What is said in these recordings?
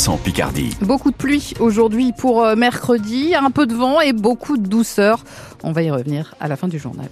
100% Picardie. Beaucoup de pluie aujourd'hui pour euh, mercredi, un peu de vent et beaucoup de douceur. On va y revenir à la fin du journal.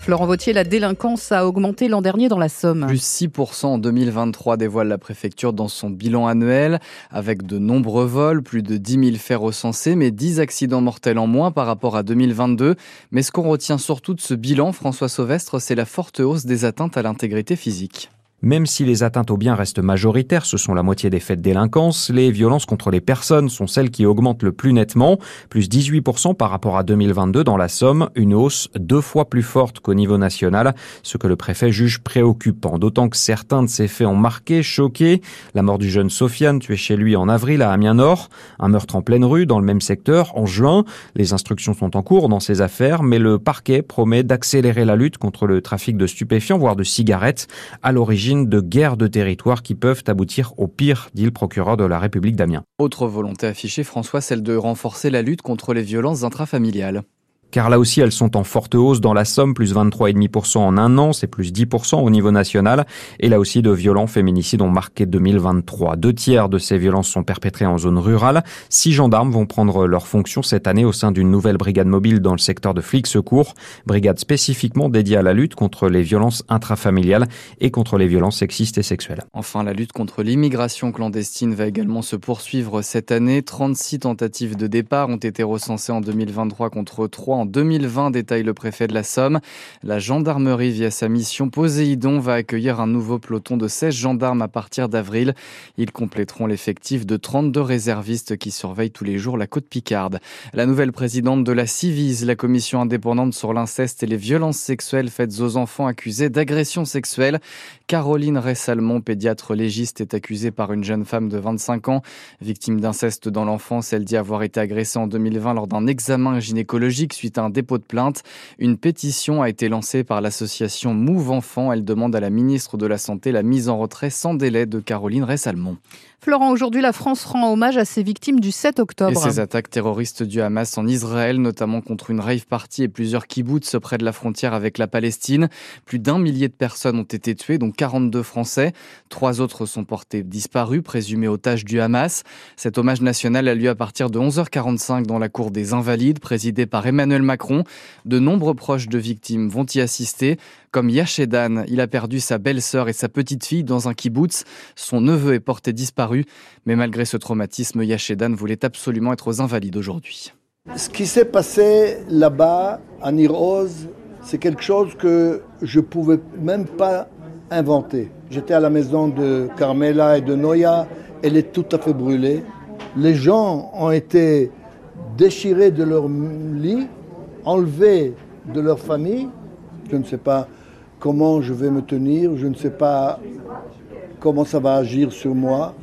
Florent Vautier, la délinquance a augmenté l'an dernier dans la Somme. Plus 6% en 2023 dévoile la préfecture dans son bilan annuel, avec de nombreux vols, plus de 10 000 faits recensés, mais 10 accidents mortels en moins par rapport à 2022. Mais ce qu'on retient surtout de ce bilan, François Sauvestre, c'est la forte hausse des atteintes à l'intégrité physique. Même si les atteintes aux biens restent majoritaires, ce sont la moitié des faits de délinquance, les violences contre les personnes sont celles qui augmentent le plus nettement, plus 18% par rapport à 2022 dans la Somme, une hausse deux fois plus forte qu'au niveau national, ce que le préfet juge préoccupant, d'autant que certains de ces faits ont marqué, choqué, la mort du jeune Sofiane tué chez lui en avril à Amiens-Nord, un meurtre en pleine rue dans le même secteur en juin, les instructions sont en cours dans ces affaires, mais le parquet promet d'accélérer la lutte contre le trafic de stupéfiants, voire de cigarettes, à l'origine de guerres de territoire qui peuvent aboutir au pire, dit le procureur de la République d'Amiens. Autre volonté affichée, François, celle de renforcer la lutte contre les violences intrafamiliales car là aussi elles sont en forte hausse dans la Somme, plus 23,5% en un an, c'est plus 10% au niveau national, et là aussi de violents féminicides ont marqué 2023. Deux tiers de ces violences sont perpétrées en zone rurale. Six gendarmes vont prendre leur fonction cette année au sein d'une nouvelle brigade mobile dans le secteur de flics secours, brigade spécifiquement dédiée à la lutte contre les violences intrafamiliales et contre les violences sexistes et sexuelles. Enfin, la lutte contre l'immigration clandestine va également se poursuivre cette année. 36 tentatives de départ ont été recensées en 2023 contre 3 en 2020, détaille le préfet de la Somme. La gendarmerie, via sa mission Poséidon, va accueillir un nouveau peloton de 16 gendarmes à partir d'avril. Ils compléteront l'effectif de 32 réservistes qui surveillent tous les jours la côte Picarde. La nouvelle présidente de la CIVIS, la commission indépendante sur l'inceste et les violences sexuelles faites aux enfants accusés d'agression sexuelle. Caroline Ressalmon, pédiatre légiste, est accusée par une jeune femme de 25 ans, victime d'inceste dans l'enfance. Elle dit avoir été agressée en 2020 lors d'un examen gynécologique suite un dépôt de plainte. Une pétition a été lancée par l'association Move Enfants. Elle demande à la ministre de la Santé la mise en retrait sans délai de Caroline Ressalmon. Florent, aujourd'hui, la France rend hommage à ses victimes du 7 octobre. Et ces attaques terroristes du Hamas en Israël, notamment contre une rave party et plusieurs kibbutz près de la frontière avec la Palestine. Plus d'un millier de personnes ont été tuées, dont 42 Français. Trois autres sont portés disparus, présumés otages du Hamas. Cet hommage national a lieu à partir de 11h45 dans la cour des Invalides, présidée par Emmanuel Macron. De nombreux proches de victimes vont y assister, comme Yashedan. Il a perdu sa belle-sœur et sa petite-fille dans un kibbutz. Son neveu est porté disparu mais malgré ce traumatisme, Yashedan voulait absolument être aux Invalides aujourd'hui. Ce qui s'est passé là-bas, à Niroz, c'est quelque chose que je ne pouvais même pas inventer. J'étais à la maison de Carmela et de Noya, elle est tout à fait brûlée. Les gens ont été déchirés de leur lit, enlevés de leur famille. Je ne sais pas comment je vais me tenir, je ne sais pas comment ça va agir sur moi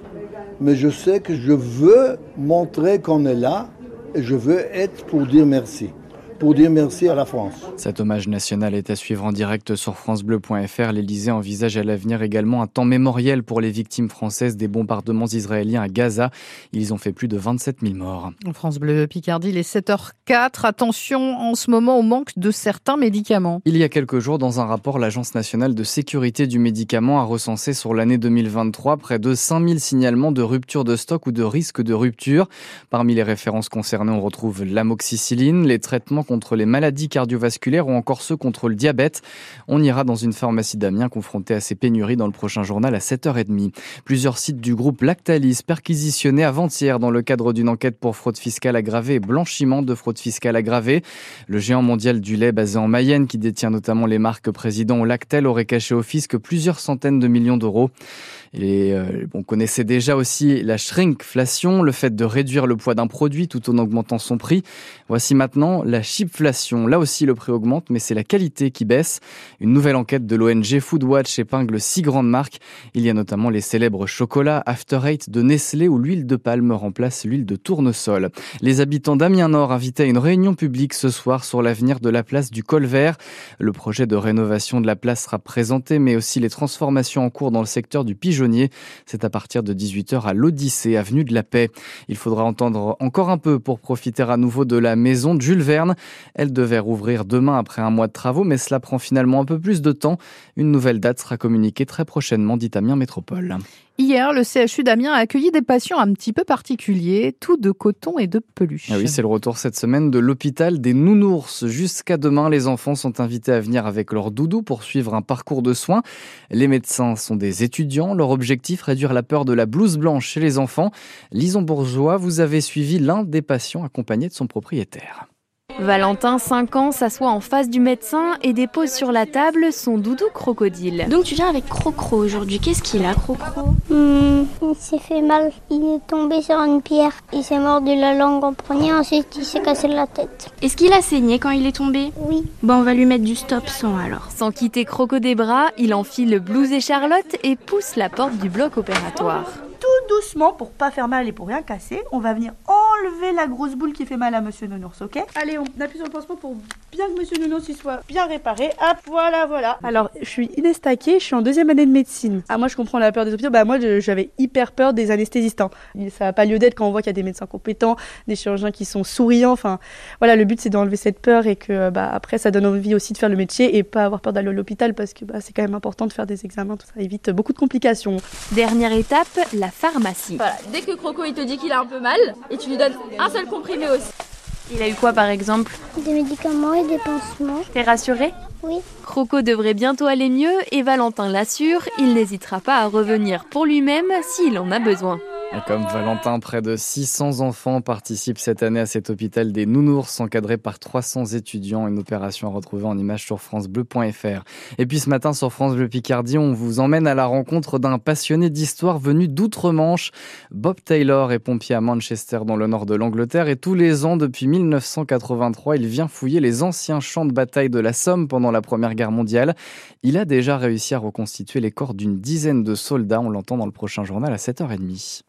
mais je sais que je veux montrer qu'on est là et je veux être pour dire merci pour dire merci à la France. Cet hommage national est à suivre en direct sur francebleu.fr. L'Elysée envisage à l'avenir également un temps mémoriel pour les victimes françaises des bombardements israéliens à Gaza. Ils ont fait plus de 27 000 morts. France Bleu Picardie, les 7h04. Attention en ce moment au manque de certains médicaments. Il y a quelques jours, dans un rapport, l'Agence nationale de sécurité du médicament a recensé sur l'année 2023 près de 5000 signalements de rupture de stock ou de risque de rupture. Parmi les références concernées, on retrouve l'amoxicilline, les traitements contre les maladies cardiovasculaires ou encore ceux contre le diabète. On ira dans une pharmacie d'Amiens confrontée à ces pénuries dans le prochain journal à 7h30. Plusieurs sites du groupe Lactalis perquisitionnés avant-hier dans le cadre d'une enquête pour fraude fiscale aggravée et blanchiment de fraude fiscale aggravée. Le géant mondial du lait basé en Mayenne qui détient notamment les marques Président Lactel aurait caché au fisc plusieurs centaines de millions d'euros. Et euh, on connaissait déjà aussi la shrinkflation, le fait de réduire le poids d'un produit tout en augmentant son prix. Voici maintenant la chipflation. Là aussi, le prix augmente, mais c'est la qualité qui baisse. Une nouvelle enquête de l'ONG Foodwatch épingle six grandes marques. Il y a notamment les célèbres chocolats After Eight de Nestlé où l'huile de palme remplace l'huile de tournesol. Les habitants d'Amiens Nord invités à une réunion publique ce soir sur l'avenir de la place du Colvert. Le projet de rénovation de la place sera présenté, mais aussi les transformations en cours dans le secteur du Pigeon c'est à partir de 18h à l'Odyssée, avenue de la Paix. Il faudra entendre encore un peu pour profiter à nouveau de la maison de Jules Verne. Elle devait rouvrir demain après un mois de travaux, mais cela prend finalement un peu plus de temps. Une nouvelle date sera communiquée très prochainement, dit Amiens Métropole. Hier, le CHU d'Amiens a accueilli des patients un petit peu particuliers, tout de coton et de peluche. Ah oui, c'est le retour cette semaine de l'hôpital des nounours. Jusqu'à demain, les enfants sont invités à venir avec leur doudou pour suivre un parcours de soins. Les médecins sont des étudiants. Leur objectif, réduire la peur de la blouse blanche chez les enfants. Lison Bourgeois, vous avez suivi l'un des patients accompagné de son propriétaire. Valentin, 5 ans, s'assoit en face du médecin et dépose sur la table son doudou crocodile. Donc tu viens avec Crocro aujourd'hui. Qu'est-ce qu'il a, Crocro? Hmm, Il s'est fait mal. Il est tombé sur une pierre. Il s'est mordu la langue en premier. Ensuite, il s'est cassé la tête. Est-ce qu'il a saigné quand il est tombé? Oui. Bon, on va lui mettre du stop sang alors. Sans quitter Croco des bras, il enfile blouse et Charlotte et pousse la porte du bloc opératoire tout doucement pour pas faire mal et pour rien casser. On va venir enlever la grosse boule qui fait mal à Monsieur Nounours, ok Allez, on appuie sur le pansement pour bien que Monsieur Nounours soit bien réparé. Hop, voilà, voilà. Alors, je suis Inès je suis en deuxième année de médecine. Ah, moi, je comprends la peur des hôpitaux. Bah, moi, j'avais hyper peur des anesthésistants. Ça n'a pas lieu d'être quand on voit qu'il y a des médecins compétents, des chirurgiens qui sont souriants. Enfin, voilà, le but, c'est d'enlever cette peur et que, bah, après, ça donne envie aussi de faire le métier et pas avoir peur d'aller à l'hôpital parce que, bah, c'est quand même important de faire des examens. Tout ça évite beaucoup de complications. Dernière étape, la pharmacie. Voilà, dès que Croco il te dit qu'il a un peu mal, et tu lui donnes un seul comprimé aussi. Il a eu quoi par exemple? Des médicaments et des pansements. T'es rassuré Oui. Croco devrait bientôt aller mieux et Valentin l'assure, il n'hésitera pas à revenir pour lui-même s'il en a besoin. Comme Valentin, près de 600 enfants participent cette année à cet hôpital des nounours encadré par 300 étudiants. Une opération à retrouver en image sur francebleu.fr. Et puis ce matin sur France Bleu Picardie, on vous emmène à la rencontre d'un passionné d'histoire venu d'outre-Manche. Bob Taylor est pompier à Manchester dans le nord de l'Angleterre et tous les ans depuis 1983, il vient fouiller les anciens champs de bataille de la Somme pendant la Première Guerre mondiale. Il a déjà réussi à reconstituer les corps d'une dizaine de soldats. On l'entend dans le prochain journal à 7h30.